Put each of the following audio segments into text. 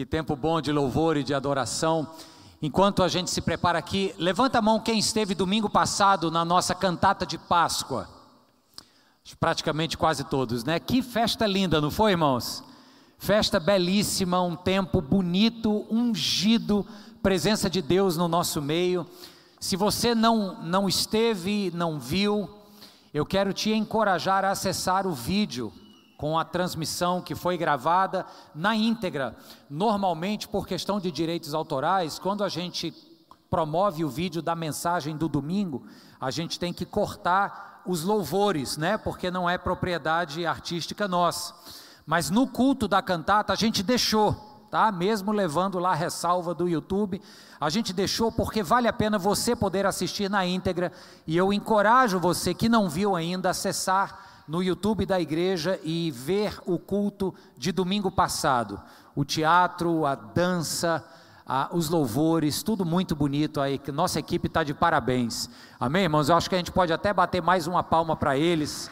Que tempo bom de louvor e de adoração. Enquanto a gente se prepara aqui, levanta a mão quem esteve domingo passado na nossa cantata de Páscoa. Praticamente quase todos, né? Que festa linda, não foi, irmãos? Festa belíssima, um tempo bonito, ungido, presença de Deus no nosso meio. Se você não, não esteve, não viu, eu quero te encorajar a acessar o vídeo com a transmissão que foi gravada na íntegra. Normalmente, por questão de direitos autorais, quando a gente promove o vídeo da mensagem do domingo, a gente tem que cortar os louvores, né? Porque não é propriedade artística nossa. Mas no culto da cantata a gente deixou, tá? Mesmo levando lá a ressalva do YouTube, a gente deixou porque vale a pena você poder assistir na íntegra e eu encorajo você que não viu ainda acessar no YouTube da igreja e ver o culto de domingo passado. O teatro, a dança, a, os louvores, tudo muito bonito. aí. nossa equipe está de parabéns. Amém, irmãos? Eu acho que a gente pode até bater mais uma palma para eles,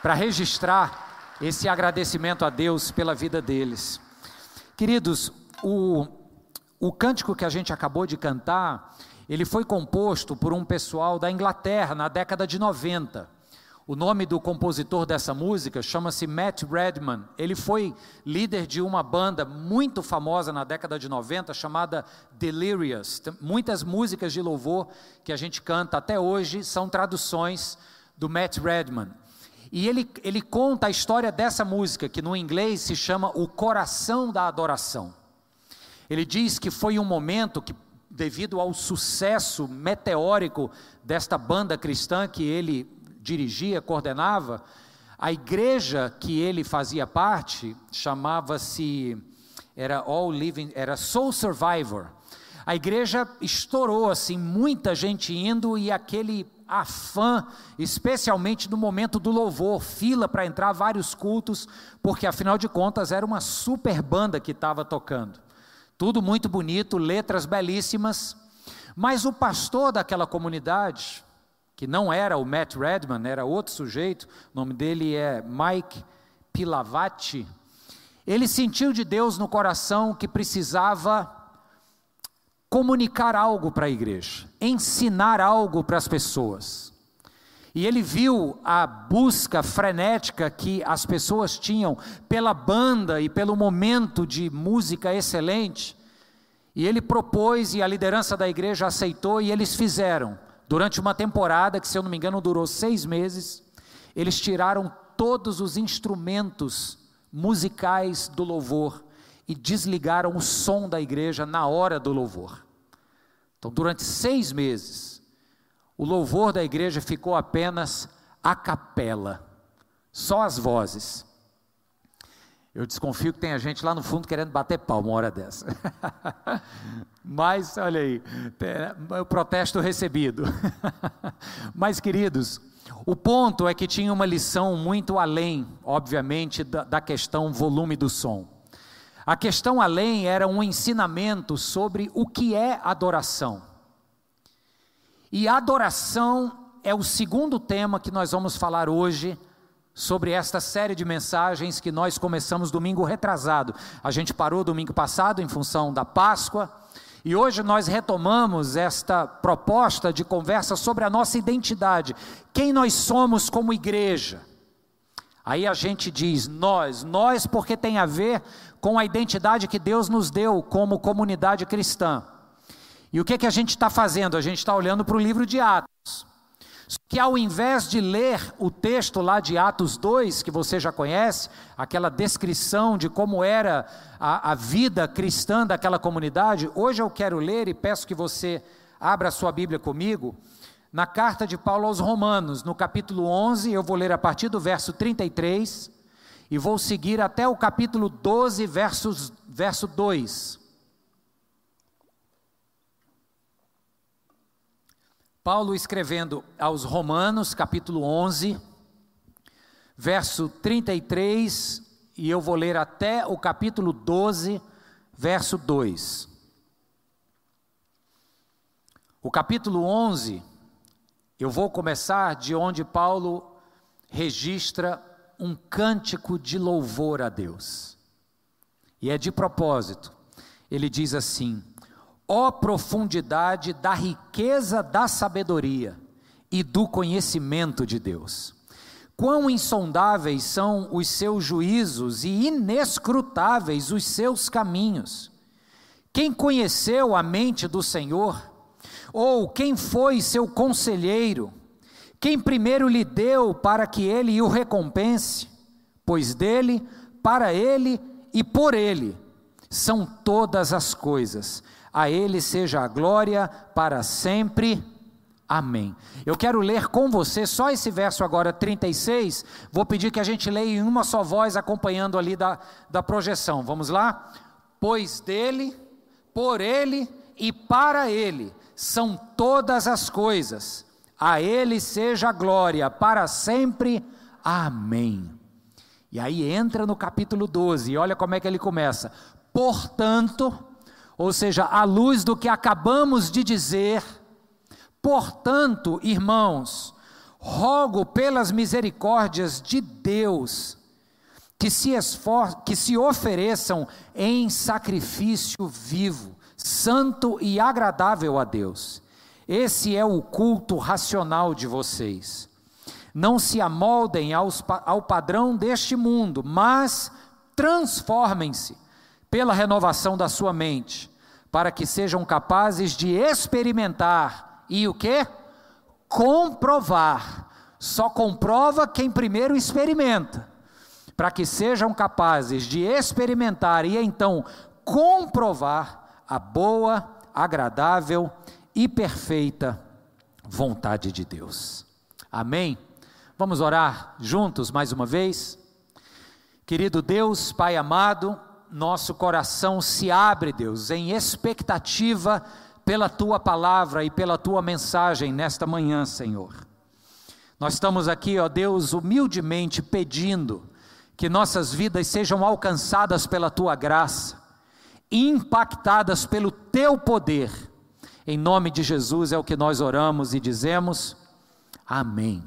para registrar esse agradecimento a Deus pela vida deles. Queridos, o, o cântico que a gente acabou de cantar, ele foi composto por um pessoal da Inglaterra na década de 90. O nome do compositor dessa música chama-se Matt Redman. Ele foi líder de uma banda muito famosa na década de 90 chamada Delirious. Muitas músicas de louvor que a gente canta até hoje são traduções do Matt Redman. E ele, ele conta a história dessa música, que no inglês se chama O Coração da Adoração. Ele diz que foi um momento que, devido ao sucesso meteórico desta banda cristã que ele dirigia, coordenava, a igreja que ele fazia parte chamava-se era All Living, era Soul Survivor. A igreja estourou assim, muita gente indo e aquele afã, especialmente no momento do louvor, fila para entrar vários cultos, porque afinal de contas era uma super banda que estava tocando. Tudo muito bonito, letras belíssimas, mas o pastor daquela comunidade, que não era o Matt Redman, era outro sujeito, o nome dele é Mike Pilavati. Ele sentiu de Deus no coração que precisava comunicar algo para a igreja, ensinar algo para as pessoas. E ele viu a busca frenética que as pessoas tinham pela banda e pelo momento de música excelente. E ele propôs, e a liderança da igreja aceitou, e eles fizeram Durante uma temporada, que se eu não me engano durou seis meses, eles tiraram todos os instrumentos musicais do louvor e desligaram o som da igreja na hora do louvor. Então, durante seis meses, o louvor da igreja ficou apenas a capela, só as vozes. Eu desconfio que tem a gente lá no fundo querendo bater palma uma hora dessa. Mas, olha aí, o protesto recebido. Mas, queridos, o ponto é que tinha uma lição muito além, obviamente, da, da questão volume do som. A questão além era um ensinamento sobre o que é adoração. E adoração é o segundo tema que nós vamos falar hoje sobre esta série de mensagens que nós começamos domingo retrasado. A gente parou domingo passado em função da Páscoa e hoje nós retomamos esta proposta de conversa sobre a nossa identidade, quem nós somos como igreja. Aí a gente diz nós, nós porque tem a ver com a identidade que Deus nos deu como comunidade cristã. E o que, que a gente está fazendo? A gente está olhando para o livro de Atos que ao invés de ler o texto lá de Atos 2, que você já conhece, aquela descrição de como era a, a vida cristã daquela comunidade, hoje eu quero ler e peço que você abra a sua Bíblia comigo, na carta de Paulo aos Romanos, no capítulo 11, eu vou ler a partir do verso 33 e vou seguir até o capítulo 12, versos, verso 2. Paulo escrevendo aos Romanos, capítulo 11, verso 33, e eu vou ler até o capítulo 12, verso 2. O capítulo 11, eu vou começar de onde Paulo registra um cântico de louvor a Deus. E é de propósito. Ele diz assim: ó profundidade da riqueza da sabedoria e do conhecimento de Deus. Quão insondáveis são os seus juízos e inescrutáveis os seus caminhos. Quem conheceu a mente do Senhor? Ou quem foi seu conselheiro? Quem primeiro lhe deu para que ele o recompense? Pois dele, para ele e por ele são todas as coisas. A ele seja a glória para sempre. Amém. Eu quero ler com você só esse verso agora, 36. Vou pedir que a gente leia em uma só voz, acompanhando ali da, da projeção. Vamos lá? Pois dele, por ele e para ele são todas as coisas. A ele seja a glória para sempre. Amém. E aí entra no capítulo 12, e olha como é que ele começa. Portanto, ou seja, à luz do que acabamos de dizer, portanto, irmãos, rogo pelas misericórdias de Deus, que se, esfor que se ofereçam em sacrifício vivo, santo e agradável a Deus. Esse é o culto racional de vocês. Não se amoldem aos, ao padrão deste mundo, mas transformem-se pela renovação da sua mente, para que sejam capazes de experimentar e o que? Comprovar. Só comprova quem primeiro experimenta, para que sejam capazes de experimentar e então comprovar a boa, agradável e perfeita vontade de Deus. Amém? Vamos orar juntos mais uma vez? Querido Deus, Pai amado, nosso coração se abre, Deus, em expectativa pela tua palavra e pela tua mensagem nesta manhã, Senhor. Nós estamos aqui, ó Deus, humildemente pedindo que nossas vidas sejam alcançadas pela tua graça, impactadas pelo teu poder. Em nome de Jesus é o que nós oramos e dizemos. Amém.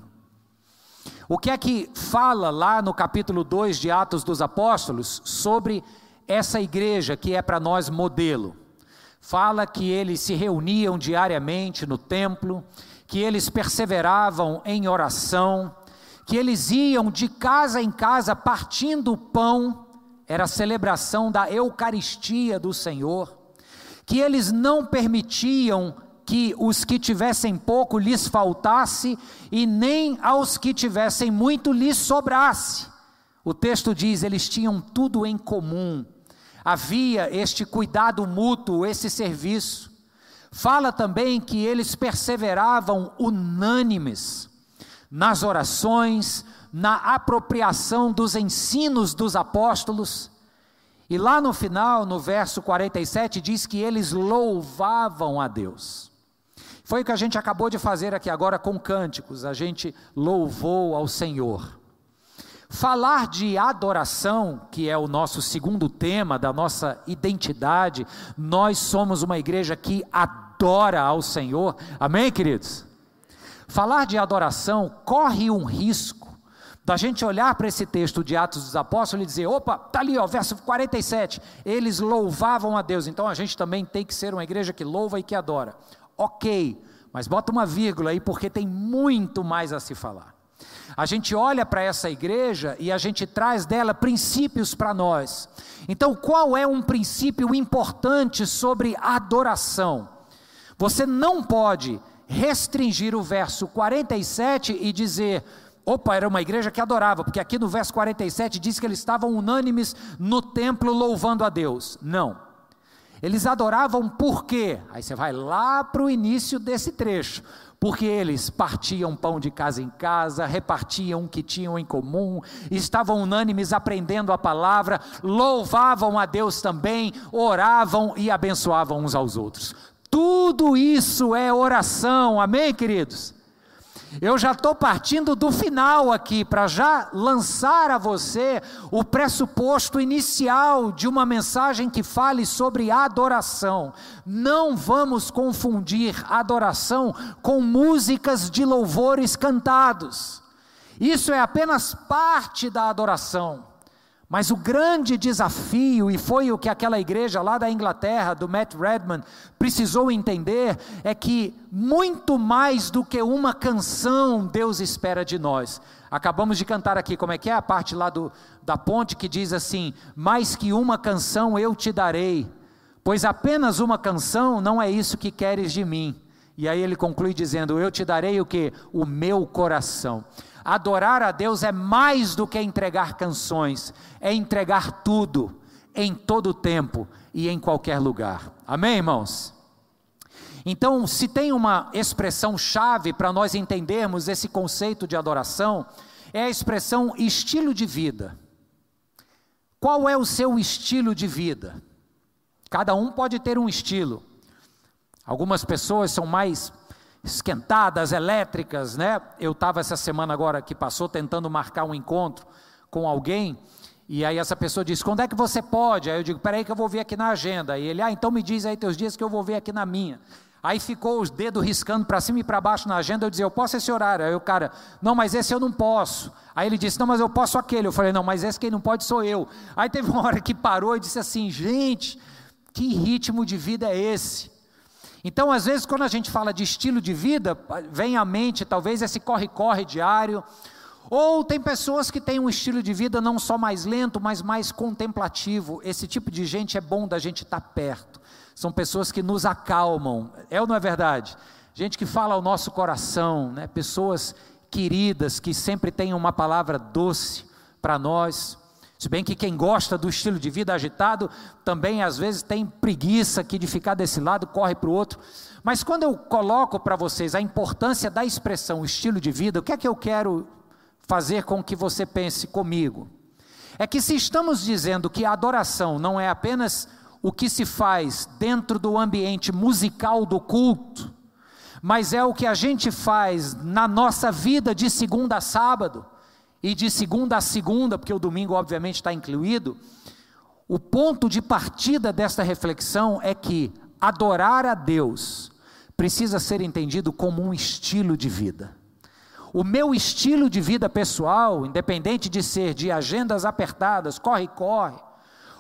O que é que fala lá no capítulo 2 de Atos dos Apóstolos sobre essa igreja que é para nós modelo? Fala que eles se reuniam diariamente no templo, que eles perseveravam em oração, que eles iam de casa em casa partindo o pão, era a celebração da Eucaristia do Senhor, que eles não permitiam que os que tivessem pouco lhes faltasse, e nem aos que tivessem muito lhes sobrasse. O texto diz: eles tinham tudo em comum, havia este cuidado mútuo, esse serviço. Fala também que eles perseveravam unânimes nas orações, na apropriação dos ensinos dos apóstolos. E lá no final, no verso 47, diz que eles louvavam a Deus. Foi o que a gente acabou de fazer aqui agora com cânticos, a gente louvou ao Senhor. Falar de adoração, que é o nosso segundo tema da nossa identidade, nós somos uma igreja que adora ao Senhor, amém, queridos? Falar de adoração corre um risco da gente olhar para esse texto de Atos dos Apóstolos e dizer: opa, está ali, ó, verso 47, eles louvavam a Deus, então a gente também tem que ser uma igreja que louva e que adora ok, mas bota uma vírgula aí porque tem muito mais a se falar. A gente olha para essa igreja e a gente traz dela princípios para nós. Então, qual é um princípio importante sobre adoração? Você não pode restringir o verso 47 e dizer, opa, era uma igreja que adorava, porque aqui no verso 47 diz que eles estavam unânimes no templo louvando a Deus. Não. Eles adoravam por quê? Aí você vai lá para o início desse trecho. Porque eles partiam pão de casa em casa, repartiam o que tinham em comum, estavam unânimes aprendendo a palavra, louvavam a Deus também, oravam e abençoavam uns aos outros. Tudo isso é oração, amém, queridos? Eu já estou partindo do final aqui, para já lançar a você o pressuposto inicial de uma mensagem que fale sobre adoração. Não vamos confundir adoração com músicas de louvores cantados. Isso é apenas parte da adoração. Mas o grande desafio, e foi o que aquela igreja lá da Inglaterra, do Matt Redman, precisou entender, é que muito mais do que uma canção Deus espera de nós. Acabamos de cantar aqui, como é que é a parte lá do, da ponte que diz assim: Mais que uma canção eu te darei, pois apenas uma canção não é isso que queres de mim. E aí ele conclui dizendo: Eu te darei o que? O meu coração. Adorar a Deus é mais do que entregar canções, é entregar tudo, em todo tempo e em qualquer lugar. Amém, irmãos? Então, se tem uma expressão chave para nós entendermos esse conceito de adoração, é a expressão estilo de vida. Qual é o seu estilo de vida? Cada um pode ter um estilo. Algumas pessoas são mais esquentadas, elétricas, né? Eu estava essa semana agora que passou tentando marcar um encontro com alguém, e aí essa pessoa disse: Quando é que você pode? Aí eu digo: Peraí, que eu vou ver aqui na agenda. E ele: Ah, então me diz aí teus dias que eu vou ver aqui na minha. Aí ficou os dedos riscando para cima e para baixo na agenda. Eu dizia: Eu posso esse horário? Aí o cara: Não, mas esse eu não posso. Aí ele disse: Não, mas eu posso aquele. Eu falei: Não, mas esse quem não pode sou eu. Aí teve uma hora que parou e disse assim: Gente, que ritmo de vida é esse? Então, às vezes, quando a gente fala de estilo de vida, vem à mente talvez esse corre-corre diário. Ou tem pessoas que têm um estilo de vida não só mais lento, mas mais contemplativo. Esse tipo de gente é bom da gente estar perto. São pessoas que nos acalmam. É ou não é verdade? Gente que fala ao nosso coração, né? pessoas queridas que sempre têm uma palavra doce para nós. Se bem que quem gosta do estilo de vida agitado também às vezes tem preguiça aqui de ficar desse lado, corre para o outro. Mas quando eu coloco para vocês a importância da expressão estilo de vida, o que é que eu quero fazer com que você pense comigo? É que se estamos dizendo que a adoração não é apenas o que se faz dentro do ambiente musical do culto, mas é o que a gente faz na nossa vida de segunda a sábado e de segunda a segunda, porque o domingo obviamente está incluído, o ponto de partida desta reflexão é que adorar a Deus precisa ser entendido como um estilo de vida. O meu estilo de vida pessoal, independente de ser de agendas apertadas, corre-corre,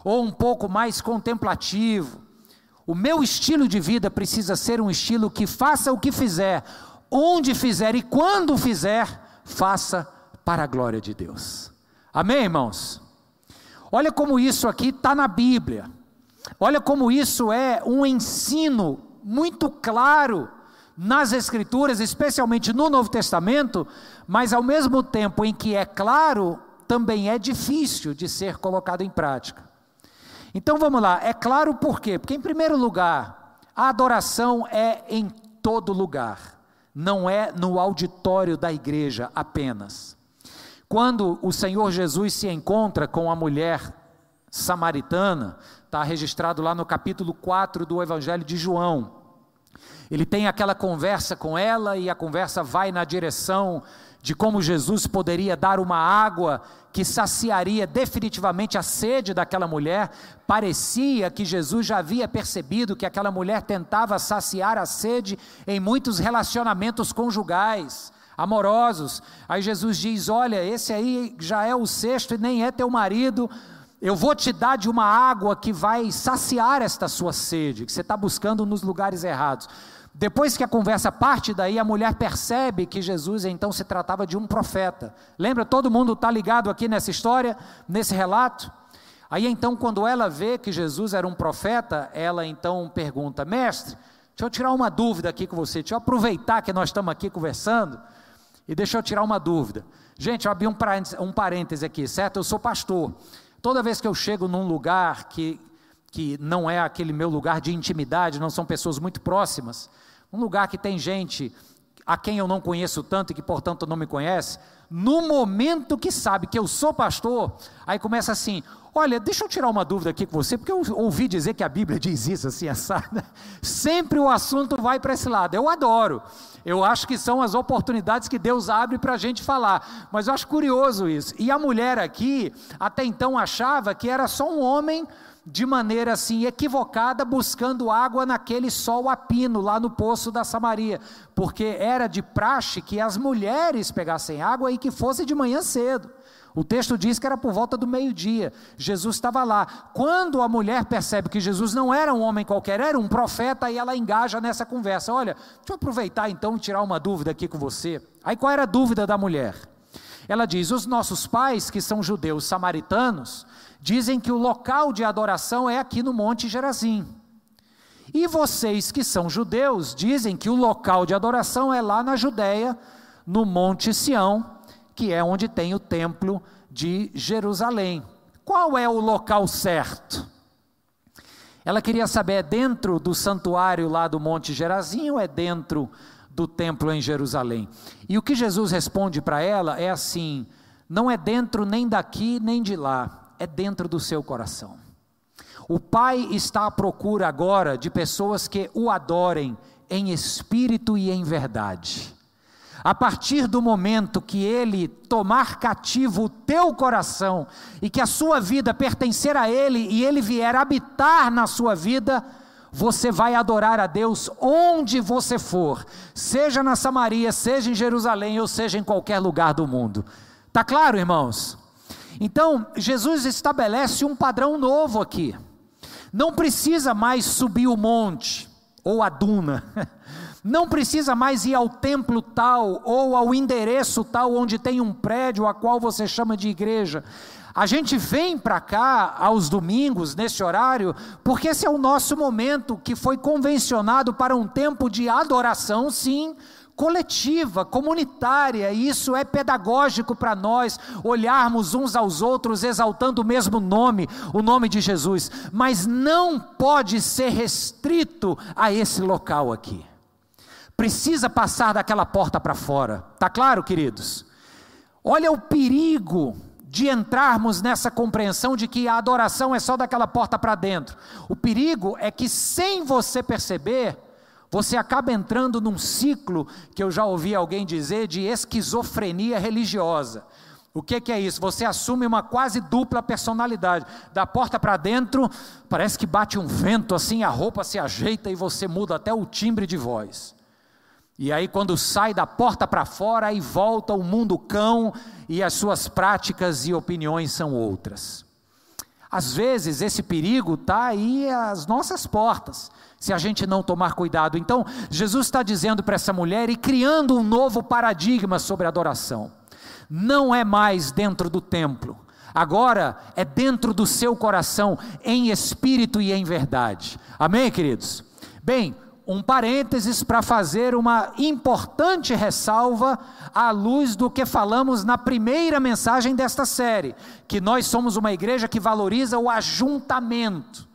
ou um pouco mais contemplativo, o meu estilo de vida precisa ser um estilo que faça o que fizer, onde fizer e quando fizer, faça para a glória de Deus. Amém, irmãos? Olha como isso aqui está na Bíblia. Olha como isso é um ensino muito claro nas Escrituras, especialmente no Novo Testamento, mas ao mesmo tempo em que é claro, também é difícil de ser colocado em prática. Então vamos lá, é claro por quê? Porque, em primeiro lugar, a adoração é em todo lugar, não é no auditório da igreja apenas. Quando o Senhor Jesus se encontra com a mulher samaritana, está registrado lá no capítulo 4 do Evangelho de João. Ele tem aquela conversa com ela e a conversa vai na direção de como Jesus poderia dar uma água que saciaria definitivamente a sede daquela mulher. Parecia que Jesus já havia percebido que aquela mulher tentava saciar a sede em muitos relacionamentos conjugais amorosos. Aí Jesus diz: Olha, esse aí já é o sexto e nem é teu marido. Eu vou te dar de uma água que vai saciar esta sua sede, que você está buscando nos lugares errados. Depois que a conversa parte daí, a mulher percebe que Jesus então se tratava de um profeta. Lembra? Todo mundo está ligado aqui nessa história, nesse relato. Aí então, quando ela vê que Jesus era um profeta, ela então pergunta: Mestre, deixa eu tirar uma dúvida aqui com você, deixa eu aproveitar que nós estamos aqui conversando. E deixa eu tirar uma dúvida. Gente, eu abri um um parêntese aqui, certo? Eu sou pastor. Toda vez que eu chego num lugar que, que não é aquele meu lugar de intimidade, não são pessoas muito próximas, um lugar que tem gente a quem eu não conheço tanto e que, portanto, não me conhece, no momento que sabe que eu sou pastor, aí começa assim: olha, deixa eu tirar uma dúvida aqui com você, porque eu ouvi dizer que a Bíblia diz isso assim, assada. Sempre o assunto vai para esse lado. Eu adoro. Eu acho que são as oportunidades que Deus abre para a gente falar. Mas eu acho curioso isso. E a mulher aqui, até então, achava que era só um homem de maneira assim equivocada, buscando água naquele sol a pino, lá no poço da Samaria, porque era de praxe que as mulheres pegassem água e que fosse de manhã cedo. O texto diz que era por volta do meio-dia. Jesus estava lá. Quando a mulher percebe que Jesus não era um homem qualquer, era um profeta, e ela engaja nessa conversa. Olha, deixa eu aproveitar então e tirar uma dúvida aqui com você. Aí qual era a dúvida da mulher? Ela diz: os nossos pais, que são judeus samaritanos, dizem que o local de adoração é aqui no Monte Gerazim. E vocês que são judeus dizem que o local de adoração é lá na Judéia, no Monte Sião, que é onde tem o templo de Jerusalém. Qual é o local certo? Ela queria saber, é dentro do santuário lá do Monte Gerazim ou é dentro do templo em Jerusalém? E o que Jesus responde para ela é assim: não é dentro nem daqui nem de lá, é dentro do seu coração. O Pai está à procura agora de pessoas que o adorem em espírito e em verdade. A partir do momento que ele tomar cativo o teu coração e que a sua vida pertencer a ele e ele vier habitar na sua vida, você vai adorar a Deus onde você for, seja na Samaria, seja em Jerusalém ou seja em qualquer lugar do mundo. Tá claro, irmãos? Então, Jesus estabelece um padrão novo aqui. Não precisa mais subir o monte ou a duna. Não precisa mais ir ao templo tal ou ao endereço tal onde tem um prédio a qual você chama de igreja. A gente vem para cá aos domingos, nesse horário, porque esse é o nosso momento que foi convencionado para um tempo de adoração, sim, coletiva, comunitária, e isso é pedagógico para nós, olharmos uns aos outros exaltando o mesmo nome, o nome de Jesus, mas não pode ser restrito a esse local aqui precisa passar daquela porta para fora. Tá claro, queridos? Olha o perigo de entrarmos nessa compreensão de que a adoração é só daquela porta para dentro. O perigo é que sem você perceber, você acaba entrando num ciclo que eu já ouvi alguém dizer de esquizofrenia religiosa. O que, que, é isso? Você assume uma quase dupla personalidade. Da porta para dentro, parece que bate um vento assim, a roupa se ajeita e você muda até o timbre de voz. E aí, quando sai da porta para fora, aí volta o mundo cão e as suas práticas e opiniões são outras. Às vezes, esse perigo está aí às nossas portas, se a gente não tomar cuidado. Então, Jesus está dizendo para essa mulher e criando um novo paradigma sobre adoração. Não é mais dentro do templo, agora é dentro do seu coração, em espírito e em verdade. Amém, queridos? Bem, um parênteses para fazer uma importante ressalva à luz do que falamos na primeira mensagem desta série, que nós somos uma igreja que valoriza o ajuntamento.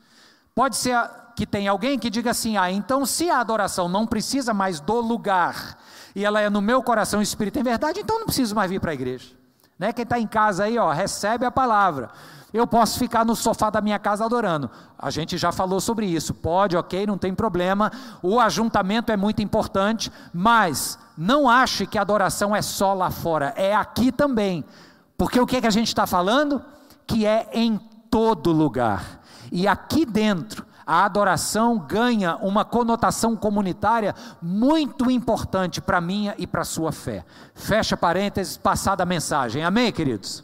Pode ser que tem alguém que diga assim: ah, então se a adoração não precisa mais do lugar, e ela é no meu coração espírito em verdade, então não preciso mais vir para a igreja. Né? Quem está em casa aí, ó, recebe a palavra. Eu posso ficar no sofá da minha casa adorando. A gente já falou sobre isso. Pode, ok, não tem problema. O ajuntamento é muito importante, mas não ache que a adoração é só lá fora, é aqui também. Porque o que, é que a gente está falando? Que é em todo lugar. E aqui dentro, a adoração ganha uma conotação comunitária muito importante para minha e para a sua fé. Fecha parênteses, passada a mensagem. Amém, queridos?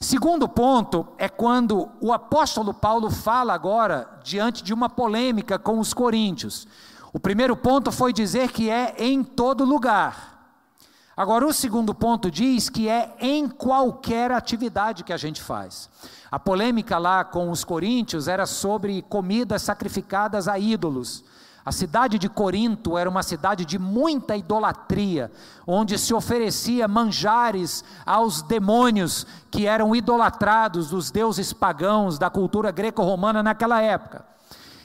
Segundo ponto é quando o apóstolo Paulo fala agora diante de uma polêmica com os coríntios. O primeiro ponto foi dizer que é em todo lugar. Agora, o segundo ponto diz que é em qualquer atividade que a gente faz. A polêmica lá com os coríntios era sobre comidas sacrificadas a ídolos. A cidade de Corinto era uma cidade de muita idolatria, onde se oferecia manjares aos demônios que eram idolatrados dos deuses pagãos da cultura greco-romana naquela época.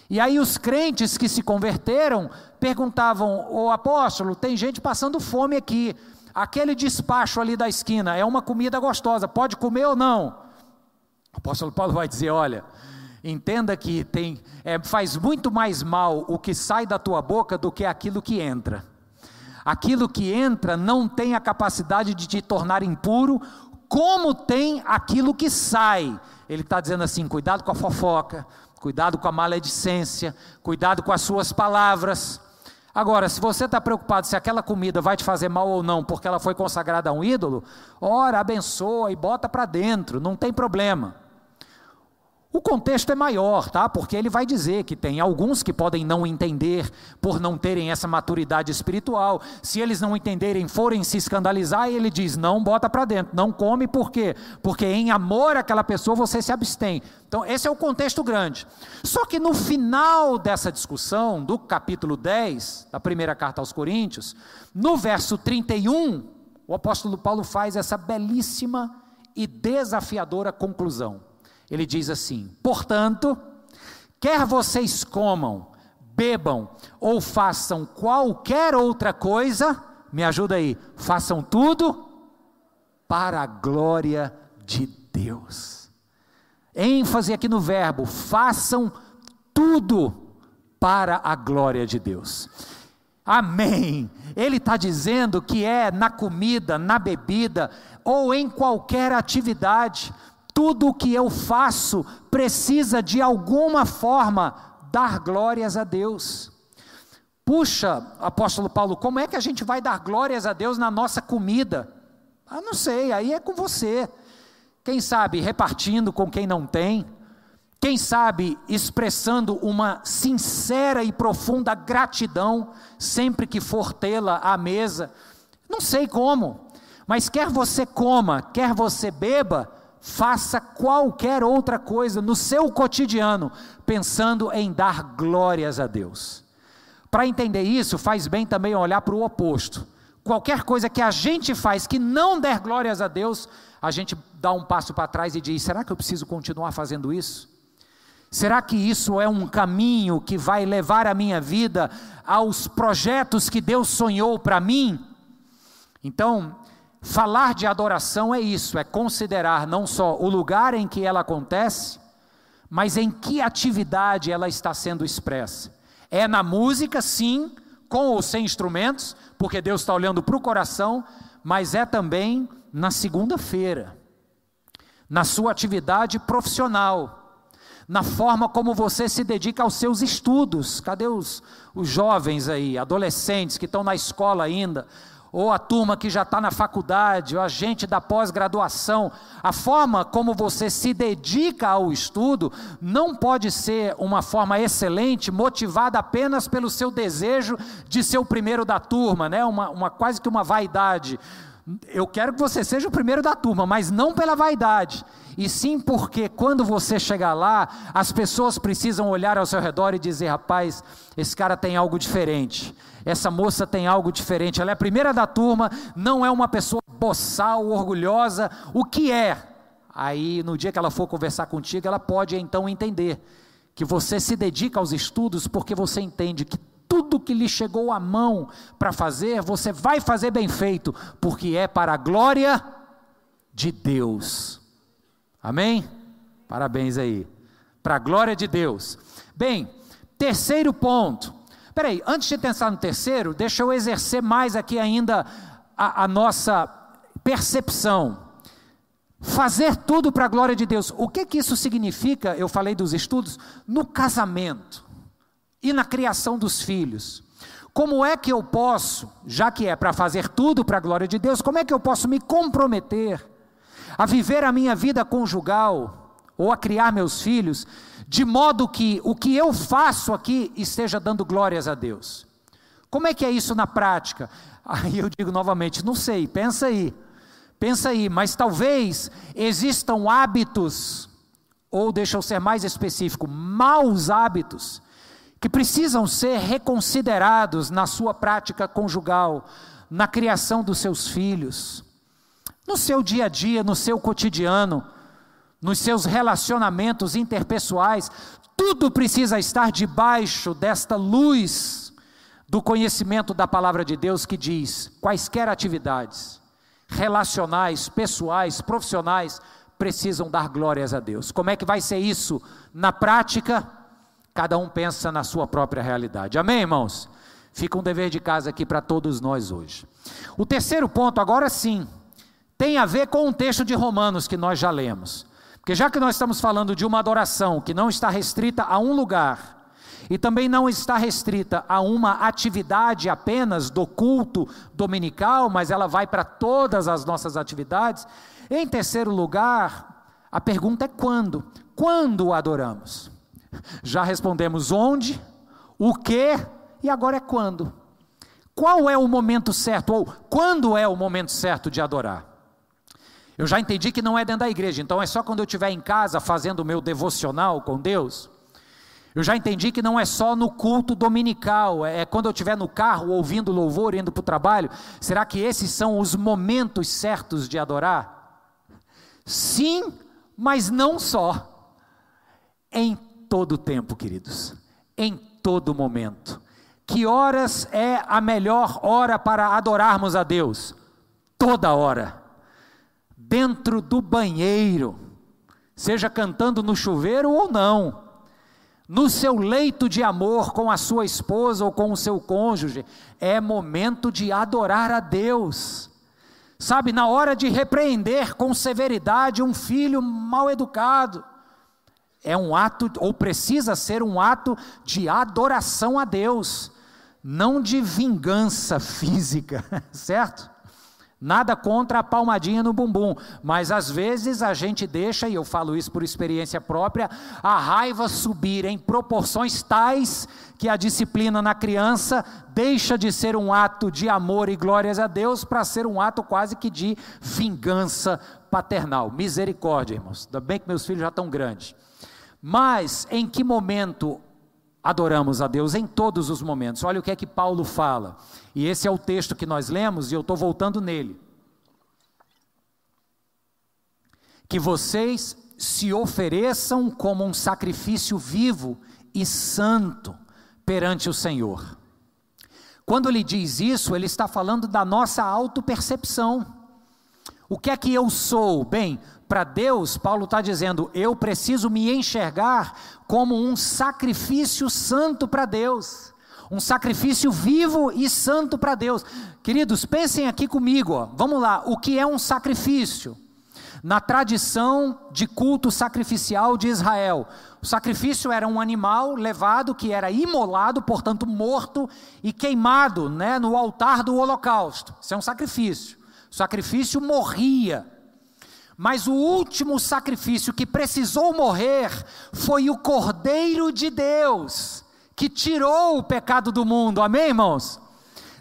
E aí os crentes que se converteram perguntavam: "O apóstolo, tem gente passando fome aqui. Aquele despacho ali da esquina é uma comida gostosa, pode comer ou não?" O apóstolo Paulo vai dizer: "Olha, Entenda que tem, é, faz muito mais mal o que sai da tua boca do que aquilo que entra. Aquilo que entra não tem a capacidade de te tornar impuro, como tem aquilo que sai. Ele está dizendo assim: cuidado com a fofoca, cuidado com a maledicência, cuidado com as suas palavras. Agora, se você está preocupado se aquela comida vai te fazer mal ou não, porque ela foi consagrada a um ídolo, ora, abençoa e bota para dentro, não tem problema. O contexto é maior, tá? Porque ele vai dizer que tem alguns que podem não entender por não terem essa maturidade espiritual. Se eles não entenderem, forem se escandalizar, ele diz: "Não bota para dentro, não come por quê? Porque em amor àquela pessoa você se abstém". Então, esse é o contexto grande. Só que no final dessa discussão, do capítulo 10 da primeira carta aos Coríntios, no verso 31, o apóstolo Paulo faz essa belíssima e desafiadora conclusão. Ele diz assim: portanto, quer vocês comam, bebam ou façam qualquer outra coisa, me ajuda aí, façam tudo para a glória de Deus. ênfase aqui no verbo, façam tudo para a glória de Deus. Amém. Ele está dizendo que é na comida, na bebida ou em qualquer atividade tudo o que eu faço precisa de alguma forma dar glórias a Deus. Puxa, apóstolo Paulo, como é que a gente vai dar glórias a Deus na nossa comida? Ah, não sei, aí é com você. Quem sabe repartindo com quem não tem, quem sabe expressando uma sincera e profunda gratidão sempre que for tê-la à mesa. Não sei como, mas quer você coma, quer você beba, faça qualquer outra coisa no seu cotidiano, pensando em dar glórias a Deus. Para entender isso, faz bem também olhar para o oposto. Qualquer coisa que a gente faz que não der glórias a Deus, a gente dá um passo para trás e diz: será que eu preciso continuar fazendo isso? Será que isso é um caminho que vai levar a minha vida aos projetos que Deus sonhou para mim? Então, Falar de adoração é isso, é considerar não só o lugar em que ela acontece, mas em que atividade ela está sendo expressa. É na música, sim, com ou sem instrumentos, porque Deus está olhando para o coração, mas é também na segunda-feira, na sua atividade profissional, na forma como você se dedica aos seus estudos. Cadê os, os jovens aí, adolescentes que estão na escola ainda? Ou a turma que já está na faculdade, ou a gente da pós-graduação, a forma como você se dedica ao estudo não pode ser uma forma excelente, motivada apenas pelo seu desejo de ser o primeiro da turma, né? uma, uma quase que uma vaidade. Eu quero que você seja o primeiro da turma, mas não pela vaidade, e sim porque quando você chegar lá, as pessoas precisam olhar ao seu redor e dizer: rapaz, esse cara tem algo diferente. Essa moça tem algo diferente, ela é a primeira da turma, não é uma pessoa boçal, orgulhosa, o que é? Aí, no dia que ela for conversar contigo, ela pode então entender que você se dedica aos estudos porque você entende que tudo que lhe chegou à mão para fazer, você vai fazer bem feito, porque é para a glória de Deus. Amém? Parabéns aí. Para a glória de Deus. Bem, terceiro ponto Peraí, antes de pensar no terceiro, deixa eu exercer mais aqui ainda a, a nossa percepção. Fazer tudo para a glória de Deus. O que que isso significa? Eu falei dos estudos no casamento e na criação dos filhos. Como é que eu posso, já que é para fazer tudo para a glória de Deus, como é que eu posso me comprometer a viver a minha vida conjugal ou a criar meus filhos de modo que o que eu faço aqui esteja dando glórias a Deus. Como é que é isso na prática? Aí eu digo novamente, não sei, pensa aí. Pensa aí, mas talvez existam hábitos, ou deixa eu ser mais específico, maus hábitos, que precisam ser reconsiderados na sua prática conjugal, na criação dos seus filhos, no seu dia a dia, no seu cotidiano nos seus relacionamentos interpessoais, tudo precisa estar debaixo desta luz do conhecimento da palavra de Deus que diz: quaisquer atividades relacionais, pessoais, profissionais, precisam dar glórias a Deus. Como é que vai ser isso na prática? Cada um pensa na sua própria realidade. Amém, irmãos? Fica um dever de casa aqui para todos nós hoje. O terceiro ponto, agora sim, tem a ver com um texto de Romanos que nós já lemos. Porque já que nós estamos falando de uma adoração que não está restrita a um lugar, e também não está restrita a uma atividade apenas do culto dominical, mas ela vai para todas as nossas atividades. Em terceiro lugar, a pergunta é quando? Quando adoramos? Já respondemos onde, o que e agora é quando. Qual é o momento certo ou quando é o momento certo de adorar? Eu já entendi que não é dentro da igreja, então é só quando eu estiver em casa fazendo o meu devocional com Deus. Eu já entendi que não é só no culto dominical, é, é quando eu estiver no carro ouvindo louvor, indo para o trabalho. Será que esses são os momentos certos de adorar? Sim, mas não só. Em todo tempo, queridos. Em todo momento. Que horas é a melhor hora para adorarmos a Deus? Toda hora. Dentro do banheiro, seja cantando no chuveiro ou não no seu leito de amor com a sua esposa ou com o seu cônjuge, é momento de adorar a Deus. Sabe, na hora de repreender com severidade um filho mal educado, é um ato, ou precisa ser um ato de adoração a Deus, não de vingança física, certo? Nada contra a palmadinha no bumbum, mas às vezes a gente deixa, e eu falo isso por experiência própria, a raiva subir em proporções tais que a disciplina na criança deixa de ser um ato de amor e glórias a Deus para ser um ato quase que de vingança paternal. Misericórdia, irmãos. Ainda bem que meus filhos já estão grandes. Mas em que momento adoramos a Deus em todos os momentos. Olha o que é que Paulo fala. E esse é o texto que nós lemos e eu estou voltando nele. Que vocês se ofereçam como um sacrifício vivo e santo perante o Senhor. Quando ele diz isso, ele está falando da nossa autopercepção. O que é que eu sou? Bem, para Deus, Paulo está dizendo: eu preciso me enxergar como um sacrifício santo para Deus, um sacrifício vivo e santo para Deus. Queridos, pensem aqui comigo, ó. vamos lá: o que é um sacrifício? Na tradição de culto sacrificial de Israel, o sacrifício era um animal levado que era imolado, portanto morto e queimado né, no altar do holocausto. Isso é um sacrifício. O sacrifício morria. Mas o último sacrifício que precisou morrer foi o Cordeiro de Deus, que tirou o pecado do mundo. Amém, irmãos?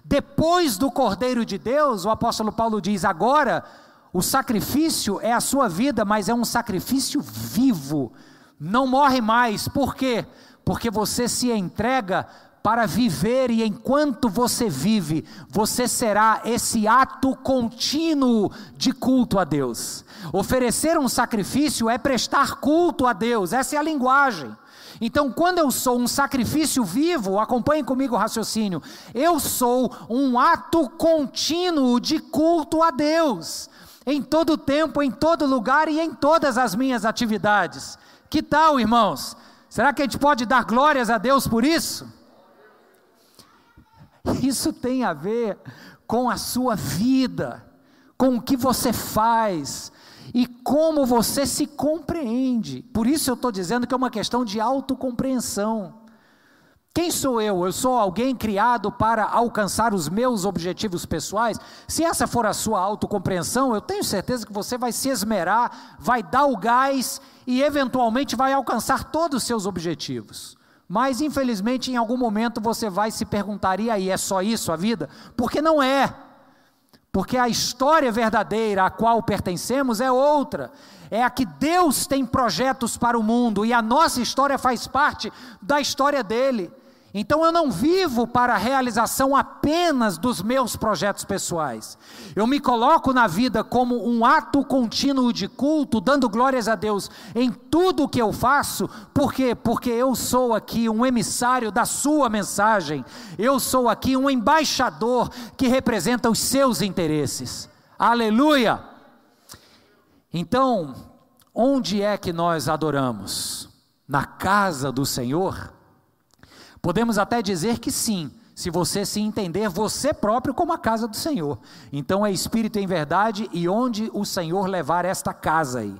Depois do Cordeiro de Deus, o apóstolo Paulo diz: agora o sacrifício é a sua vida, mas é um sacrifício vivo, não morre mais. Por quê? Porque você se entrega para viver, e enquanto você vive, você será esse ato contínuo de culto a Deus. Oferecer um sacrifício é prestar culto a Deus, essa é a linguagem. Então, quando eu sou um sacrifício vivo, acompanhe comigo o raciocínio, eu sou um ato contínuo de culto a Deus, em todo tempo, em todo lugar e em todas as minhas atividades. Que tal, irmãos? Será que a gente pode dar glórias a Deus por isso? Isso tem a ver com a sua vida, com o que você faz e como você se compreende. Por isso eu estou dizendo que é uma questão de autocompreensão. Quem sou eu? Eu sou alguém criado para alcançar os meus objetivos pessoais? Se essa for a sua autocompreensão, eu tenho certeza que você vai se esmerar, vai dar o gás e eventualmente vai alcançar todos os seus objetivos. Mas infelizmente em algum momento você vai se perguntar: e aí, é só isso a vida? Porque não é. Porque a história verdadeira a qual pertencemos é outra. É a que Deus tem projetos para o mundo e a nossa história faz parte da história dele. Então eu não vivo para a realização apenas dos meus projetos pessoais. Eu me coloco na vida como um ato contínuo de culto, dando glórias a Deus em tudo o que eu faço. Por quê? Porque eu sou aqui um emissário da sua mensagem. Eu sou aqui um embaixador que representa os seus interesses. Aleluia! Então, onde é que nós adoramos? Na casa do Senhor? Podemos até dizer que sim, se você se entender você próprio como a casa do Senhor. Então é espírito em verdade e onde o Senhor levar esta casa aí.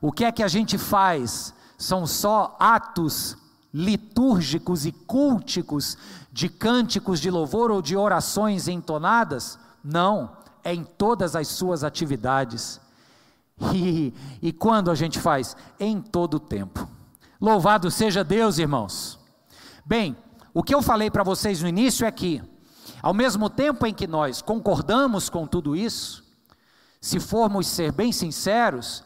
O que é que a gente faz? São só atos litúrgicos e culticos de cânticos de louvor ou de orações entonadas? Não, é em todas as suas atividades. E, e quando a gente faz? Em todo o tempo. Louvado seja Deus, irmãos. Bem, o que eu falei para vocês no início é que, ao mesmo tempo em que nós concordamos com tudo isso, se formos ser bem sinceros,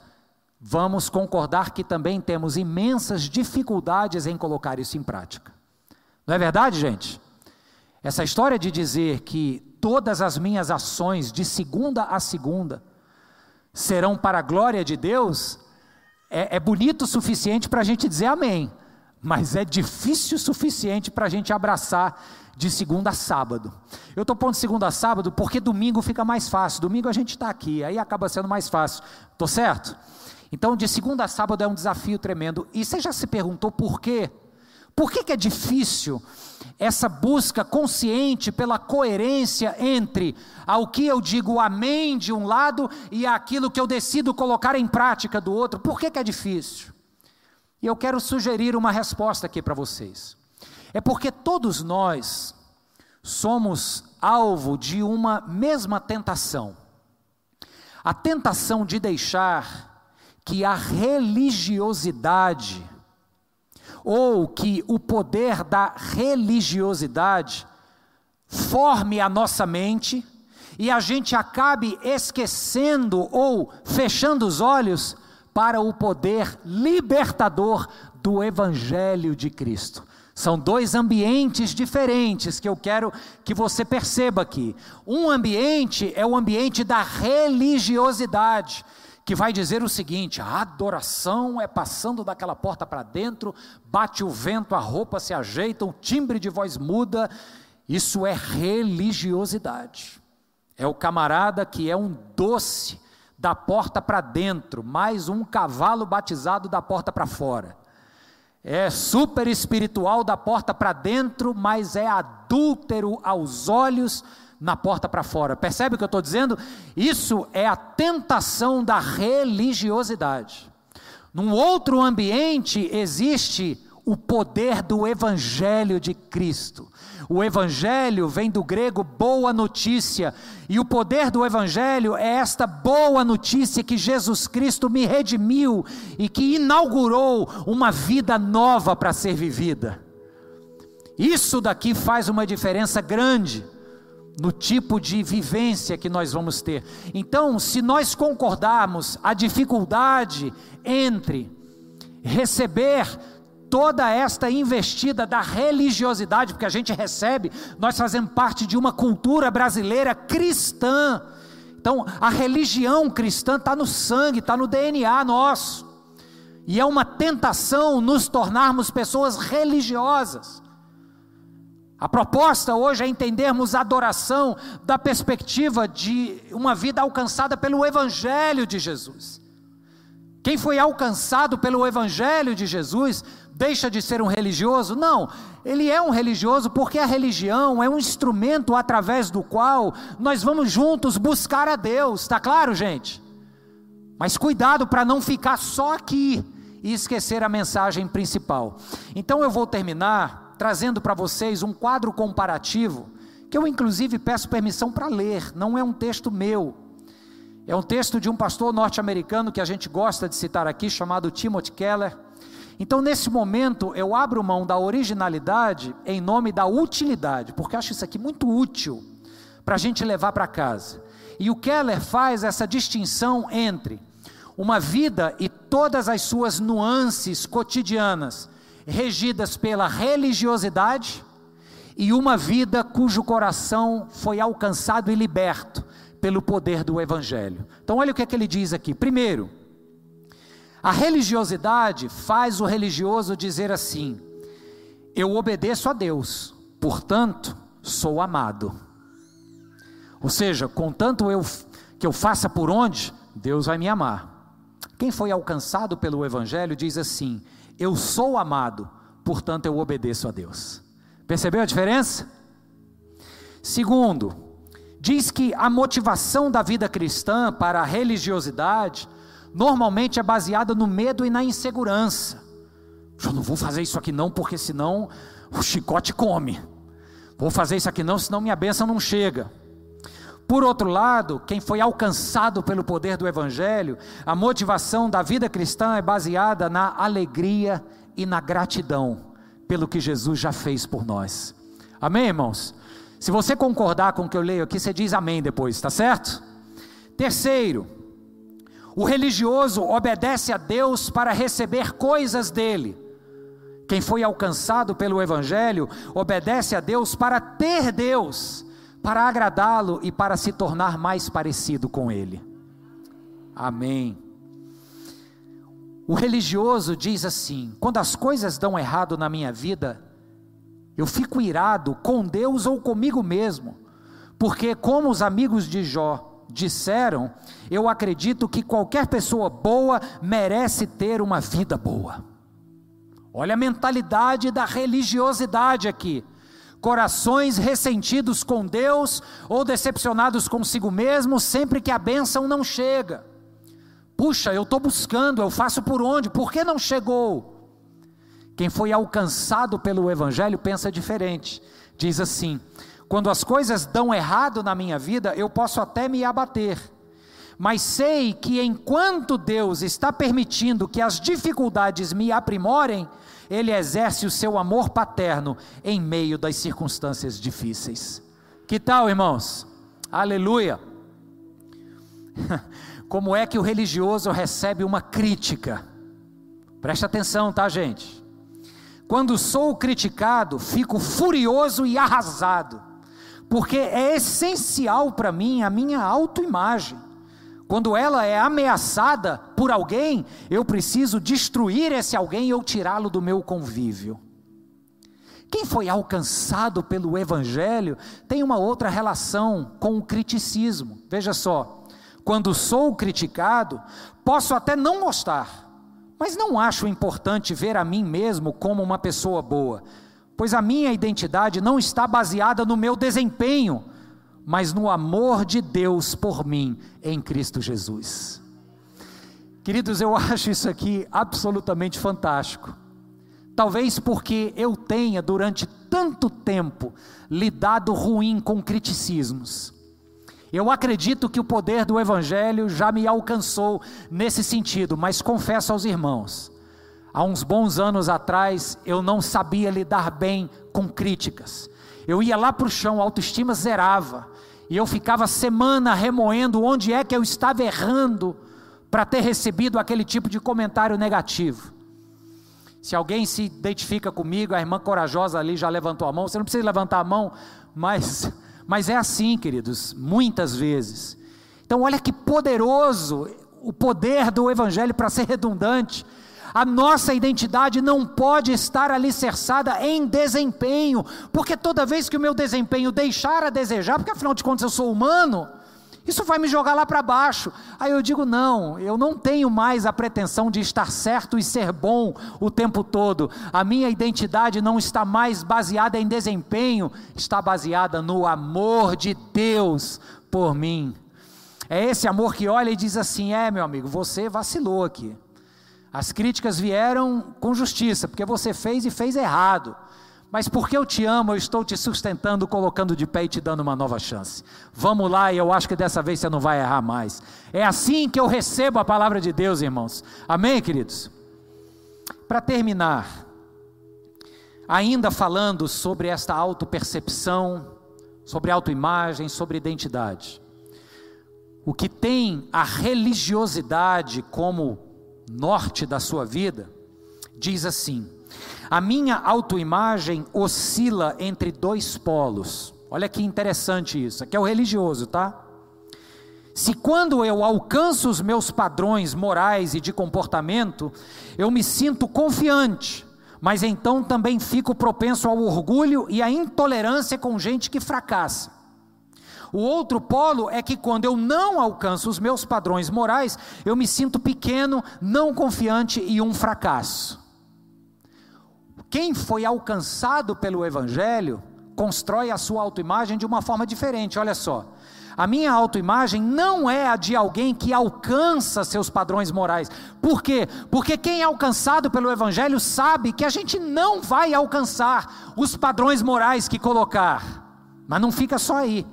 vamos concordar que também temos imensas dificuldades em colocar isso em prática. Não é verdade, gente? Essa história de dizer que todas as minhas ações, de segunda a segunda, serão para a glória de Deus, é, é bonito o suficiente para a gente dizer amém, mas é difícil o suficiente para a gente abraçar de segunda a sábado. Eu estou pondo segunda a sábado porque domingo fica mais fácil. Domingo a gente está aqui, aí acaba sendo mais fácil. Estou certo? Então, de segunda a sábado é um desafio tremendo. E você já se perguntou por quê? Por que, que é difícil essa busca consciente pela coerência entre ao que eu digo amém de um lado e aquilo que eu decido colocar em prática do outro? Por que, que é difícil? E eu quero sugerir uma resposta aqui para vocês. É porque todos nós somos alvo de uma mesma tentação. A tentação de deixar que a religiosidade, ou que o poder da religiosidade, forme a nossa mente e a gente acabe esquecendo ou fechando os olhos para o poder libertador do Evangelho de Cristo. São dois ambientes diferentes que eu quero que você perceba aqui. Um ambiente é o ambiente da religiosidade, que vai dizer o seguinte: a adoração é passando daquela porta para dentro, bate o vento, a roupa se ajeita, o timbre de voz muda. Isso é religiosidade. É o camarada que é um doce da porta para dentro, mais um cavalo batizado da porta para fora. É super espiritual da porta para dentro, mas é adúltero aos olhos na porta para fora. Percebe o que eu estou dizendo? Isso é a tentação da religiosidade. Num outro ambiente existe o poder do Evangelho de Cristo. O Evangelho vem do grego boa notícia, e o poder do Evangelho é esta boa notícia que Jesus Cristo me redimiu e que inaugurou uma vida nova para ser vivida. Isso daqui faz uma diferença grande no tipo de vivência que nós vamos ter. Então, se nós concordarmos a dificuldade entre receber toda esta investida da religiosidade, porque a gente recebe, nós fazemos parte de uma cultura brasileira cristã. Então, a religião cristã está no sangue, está no DNA nosso. E é uma tentação nos tornarmos pessoas religiosas. A proposta hoje é entendermos a adoração da perspectiva de uma vida alcançada pelo Evangelho de Jesus. Quem foi alcançado pelo Evangelho de Jesus deixa de ser um religioso? Não, ele é um religioso porque a religião é um instrumento através do qual nós vamos juntos buscar a Deus, está claro, gente? Mas cuidado para não ficar só aqui e esquecer a mensagem principal. Então eu vou terminar trazendo para vocês um quadro comparativo, que eu inclusive peço permissão para ler, não é um texto meu. É um texto de um pastor norte-americano que a gente gosta de citar aqui, chamado Timothy Keller. Então, nesse momento, eu abro mão da originalidade em nome da utilidade, porque acho isso aqui muito útil para a gente levar para casa. E o Keller faz essa distinção entre uma vida e todas as suas nuances cotidianas, regidas pela religiosidade e uma vida cujo coração foi alcançado e liberto pelo poder do Evangelho. Então, olha o que, é que ele diz aqui. Primeiro, a religiosidade faz o religioso dizer assim: Eu obedeço a Deus, portanto, sou amado. Ou seja, contanto eu que eu faça por onde, Deus vai me amar. Quem foi alcançado pelo Evangelho diz assim: eu sou amado, portanto eu obedeço a Deus. Percebeu a diferença? Segundo, diz que a motivação da vida cristã para a religiosidade normalmente é baseada no medo e na insegurança. Eu não vou fazer isso aqui não, porque senão o chicote come. Vou fazer isso aqui não, senão minha bênção não chega. Por outro lado, quem foi alcançado pelo poder do Evangelho, a motivação da vida cristã é baseada na alegria e na gratidão pelo que Jesus já fez por nós. Amém, irmãos? Se você concordar com o que eu leio aqui, você diz amém depois, está certo? Terceiro, o religioso obedece a Deus para receber coisas dele. Quem foi alcançado pelo Evangelho obedece a Deus para ter Deus, para agradá-lo e para se tornar mais parecido com Ele. Amém. O religioso diz assim: quando as coisas dão errado na minha vida, eu fico irado com Deus ou comigo mesmo, porque, como os amigos de Jó disseram, eu acredito que qualquer pessoa boa merece ter uma vida boa. Olha a mentalidade da religiosidade aqui. Corações ressentidos com Deus ou decepcionados consigo mesmo sempre que a bênção não chega. Puxa, eu estou buscando, eu faço por onde? Por que não chegou? Quem foi alcançado pelo Evangelho pensa diferente. Diz assim: quando as coisas dão errado na minha vida, eu posso até me abater mas sei que enquanto Deus está permitindo que as dificuldades me aprimorem, Ele exerce o seu amor paterno em meio das circunstâncias difíceis. Que tal, irmãos? Aleluia! Como é que o religioso recebe uma crítica? Preste atenção, tá, gente? Quando sou criticado, fico furioso e arrasado, porque é essencial para mim a minha autoimagem. Quando ela é ameaçada por alguém, eu preciso destruir esse alguém ou tirá-lo do meu convívio. Quem foi alcançado pelo Evangelho tem uma outra relação com o criticismo. Veja só, quando sou criticado, posso até não gostar, mas não acho importante ver a mim mesmo como uma pessoa boa, pois a minha identidade não está baseada no meu desempenho, mas no amor de Deus por mim em Cristo Jesus. Queridos, eu acho isso aqui absolutamente fantástico. Talvez porque eu tenha durante tanto tempo lidado ruim com criticismos. Eu acredito que o poder do Evangelho já me alcançou nesse sentido, mas confesso aos irmãos, há uns bons anos atrás eu não sabia lidar bem com críticas. Eu ia lá para o chão, a autoestima zerava. E eu ficava semana remoendo onde é que eu estava errando para ter recebido aquele tipo de comentário negativo. Se alguém se identifica comigo, a irmã corajosa ali já levantou a mão. Você não precisa levantar a mão, mas, mas é assim, queridos, muitas vezes. Então, olha que poderoso o poder do Evangelho para ser redundante. A nossa identidade não pode estar alicerçada em desempenho, porque toda vez que o meu desempenho deixar a desejar, porque afinal de contas eu sou humano, isso vai me jogar lá para baixo. Aí eu digo: não, eu não tenho mais a pretensão de estar certo e ser bom o tempo todo. A minha identidade não está mais baseada em desempenho, está baseada no amor de Deus por mim. É esse amor que olha e diz assim: é, meu amigo, você vacilou aqui. As críticas vieram com justiça, porque você fez e fez errado. Mas porque eu te amo, eu estou te sustentando, colocando de pé e te dando uma nova chance. Vamos lá, e eu acho que dessa vez você não vai errar mais. É assim que eu recebo a palavra de Deus, irmãos. Amém, queridos? Para terminar, ainda falando sobre esta autopercepção, sobre autoimagem, sobre identidade. O que tem a religiosidade como norte da sua vida, diz assim: A minha autoimagem oscila entre dois polos. Olha que interessante isso. Aqui é o religioso, tá? Se quando eu alcanço os meus padrões morais e de comportamento, eu me sinto confiante, mas então também fico propenso ao orgulho e à intolerância com gente que fracassa. O outro polo é que quando eu não alcanço os meus padrões morais, eu me sinto pequeno, não confiante e um fracasso. Quem foi alcançado pelo Evangelho constrói a sua autoimagem de uma forma diferente, olha só. A minha autoimagem não é a de alguém que alcança seus padrões morais. Por quê? Porque quem é alcançado pelo Evangelho sabe que a gente não vai alcançar os padrões morais que colocar. Mas não fica só aí.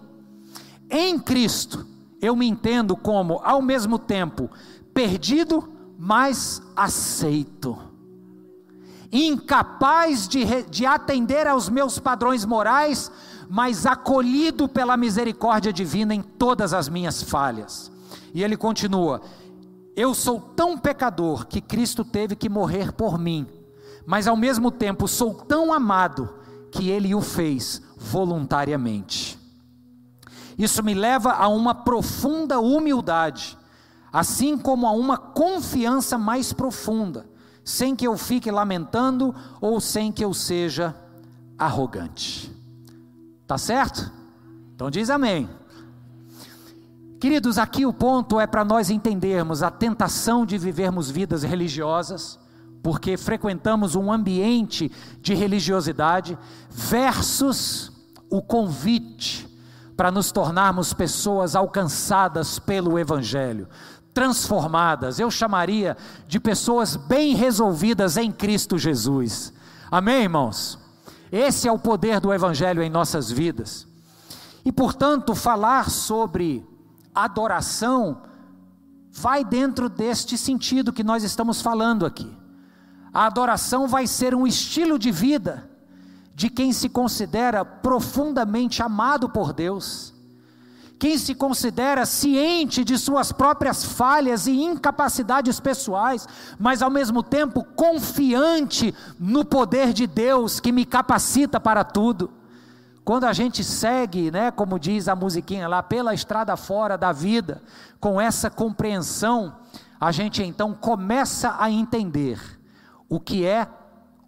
Em Cristo, eu me entendo como, ao mesmo tempo, perdido, mas aceito incapaz de, de atender aos meus padrões morais, mas acolhido pela misericórdia divina em todas as minhas falhas. E ele continua: Eu sou tão pecador que Cristo teve que morrer por mim, mas ao mesmo tempo sou tão amado que ele o fez voluntariamente. Isso me leva a uma profunda humildade, assim como a uma confiança mais profunda sem que eu fique lamentando ou sem que eu seja arrogante. Tá certo? Então diz amém. Queridos, aqui o ponto é para nós entendermos a tentação de vivermos vidas religiosas, porque frequentamos um ambiente de religiosidade, versus o convite para nos tornarmos pessoas alcançadas pelo Evangelho, transformadas, eu chamaria de pessoas bem resolvidas em Cristo Jesus. Amém, irmãos? Esse é o poder do Evangelho em nossas vidas. E, portanto, falar sobre adoração vai dentro deste sentido que nós estamos falando aqui. A adoração vai ser um estilo de vida de quem se considera profundamente amado por Deus quem se considera ciente de suas próprias falhas e incapacidades pessoais, mas ao mesmo tempo confiante no poder de Deus que me capacita para tudo. Quando a gente segue, né, como diz a musiquinha lá, pela estrada fora da vida, com essa compreensão, a gente então começa a entender o que é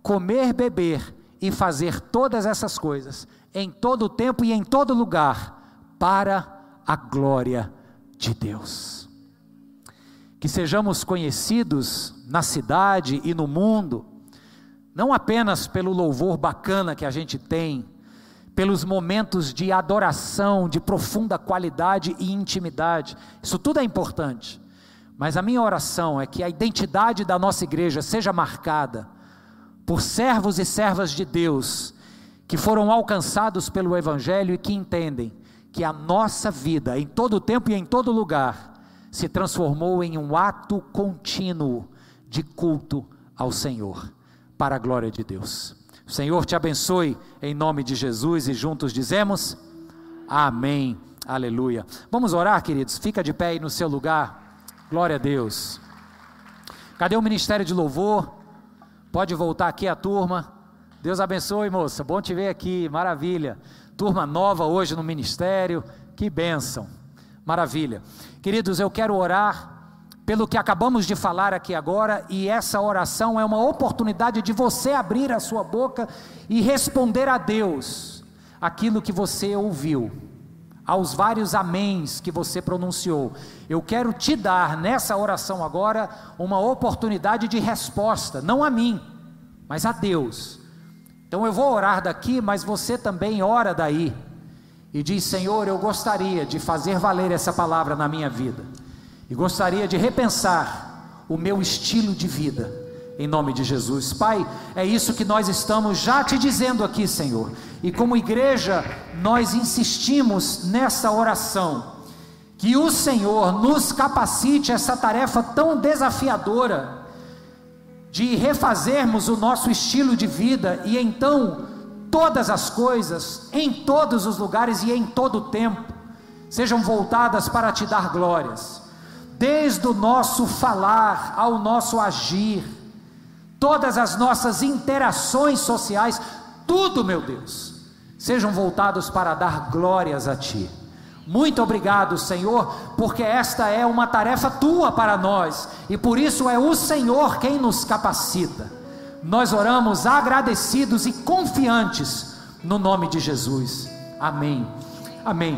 comer, beber e fazer todas essas coisas em todo tempo e em todo lugar para a glória de Deus. Que sejamos conhecidos na cidade e no mundo, não apenas pelo louvor bacana que a gente tem, pelos momentos de adoração, de profunda qualidade e intimidade, isso tudo é importante, mas a minha oração é que a identidade da nossa igreja seja marcada por servos e servas de Deus que foram alcançados pelo Evangelho e que entendem que a nossa vida, em todo tempo e em todo lugar, se transformou em um ato contínuo de culto ao Senhor, para a glória de Deus. O Senhor te abençoe em nome de Jesus e juntos dizemos: Amém. Aleluia. Vamos orar, queridos? Fica de pé aí no seu lugar. Glória a Deus. Cadê o ministério de louvor? Pode voltar aqui a turma. Deus abençoe, moça. Bom te ver aqui. Maravilha turma nova hoje no ministério, que bênção, maravilha. Queridos, eu quero orar pelo que acabamos de falar aqui agora, e essa oração é uma oportunidade de você abrir a sua boca e responder a Deus aquilo que você ouviu, aos vários améns que você pronunciou. Eu quero te dar nessa oração agora uma oportunidade de resposta, não a mim, mas a Deus então eu vou orar daqui, mas você também ora daí. E diz: Senhor, eu gostaria de fazer valer essa palavra na minha vida. E gostaria de repensar o meu estilo de vida. Em nome de Jesus. Pai, é isso que nós estamos já te dizendo aqui, Senhor. E como igreja, nós insistimos nessa oração. Que o Senhor nos capacite essa tarefa tão desafiadora de refazermos o nosso estilo de vida e então todas as coisas, em todos os lugares e em todo o tempo, sejam voltadas para te dar glórias, desde o nosso falar ao nosso agir, todas as nossas interações sociais, tudo, meu Deus, sejam voltados para dar glórias a Ti. Muito obrigado, Senhor, porque esta é uma tarefa tua para nós e por isso é o Senhor quem nos capacita. Nós oramos agradecidos e confiantes no nome de Jesus. Amém. Amém.